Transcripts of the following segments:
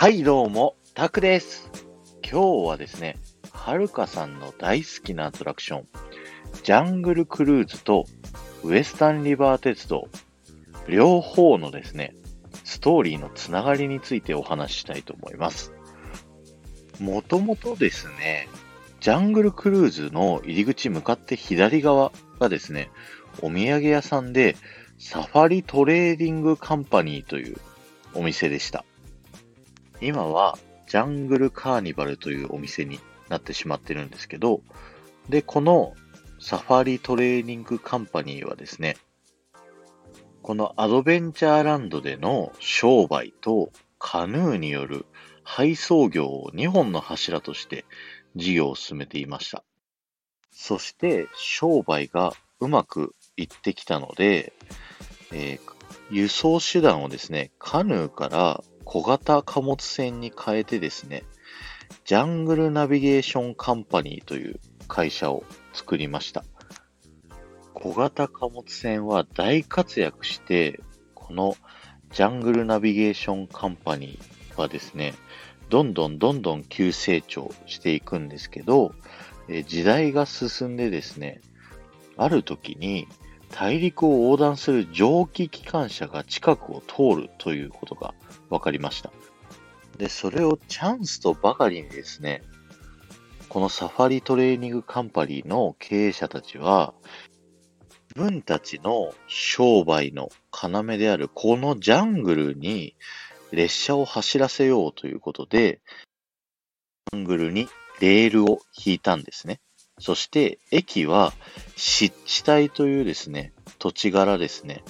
はい、どうも、タクです。今日はですね、はるかさんの大好きなアトラクション、ジャングルクルーズとウエスタンリバー鉄道、両方のですね、ストーリーのつながりについてお話ししたいと思います。もともとですね、ジャングルクルーズの入り口向かって左側がですね、お土産屋さんで、サファリトレーディングカンパニーというお店でした。今はジャングルカーニバルというお店になってしまってるんですけど、で、このサファリトレーディングカンパニーはですね、このアドベンチャーランドでの商売とカヌーによる配送業を2本の柱として事業を進めていました。そして商売がうまくいってきたので、えー輸送手段をですね、カヌーから小型貨物船に変えてですね、ジャングルナビゲーションカンパニーという会社を作りました。小型貨物船は大活躍して、このジャングルナビゲーションカンパニーはですね、どんどんどんどん急成長していくんですけど、時代が進んでですね、ある時に大陸を横断する蒸気機関車が近くを通るということが分かりました。で、それをチャンスとばかりにですね、このサファリトレーニングカンパニーの経営者たちは、自分たちの商売の要であるこのジャングルに列車を走らせようということで、ジャングルにレールを引いたんですね。そして、駅は湿地帯というですね、土地柄ですね、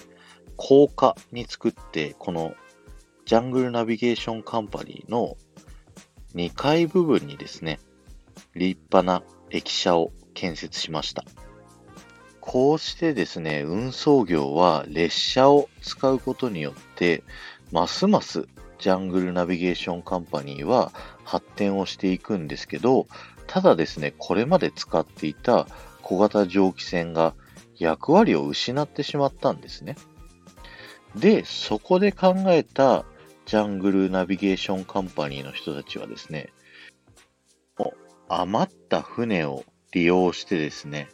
高架に作って、このジャングルナビゲーションカンパニーの2階部分にですね、立派な駅舎を建設しました。こうしてですね、運送業は列車を使うことによって、ますますジャングルナビゲーションカンパニーは発展をしていくんですけど、ただですね、これまで使っていた小型蒸気船が役割を失ってしまったんですね。で、そこで考えたジャングルナビゲーションカンパニーの人たちはですね、余った船を利用してですね、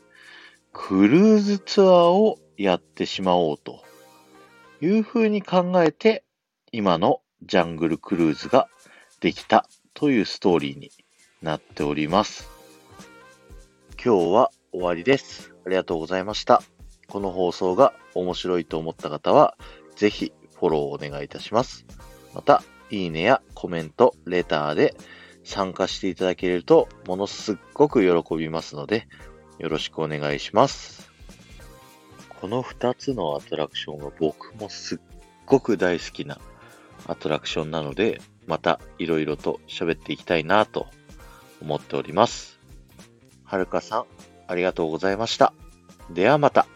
クルーズツアーをやってしまおうというふうに考えて、今のジャングルクルーズができたというストーリーになっております。今日は終わりです。ありがとうございました。この放送が面白いと思った方は、ぜひフォローをお願いいたします。また、いいねやコメント、レターで参加していただけると、ものすっごく喜びますので、よろしくお願いします。この2つのアトラクションは僕もすっごく大好きなアトラクションなので、またいろいろと喋っていきたいなと思っております。はるかさん、ありがとうございました。ではまた。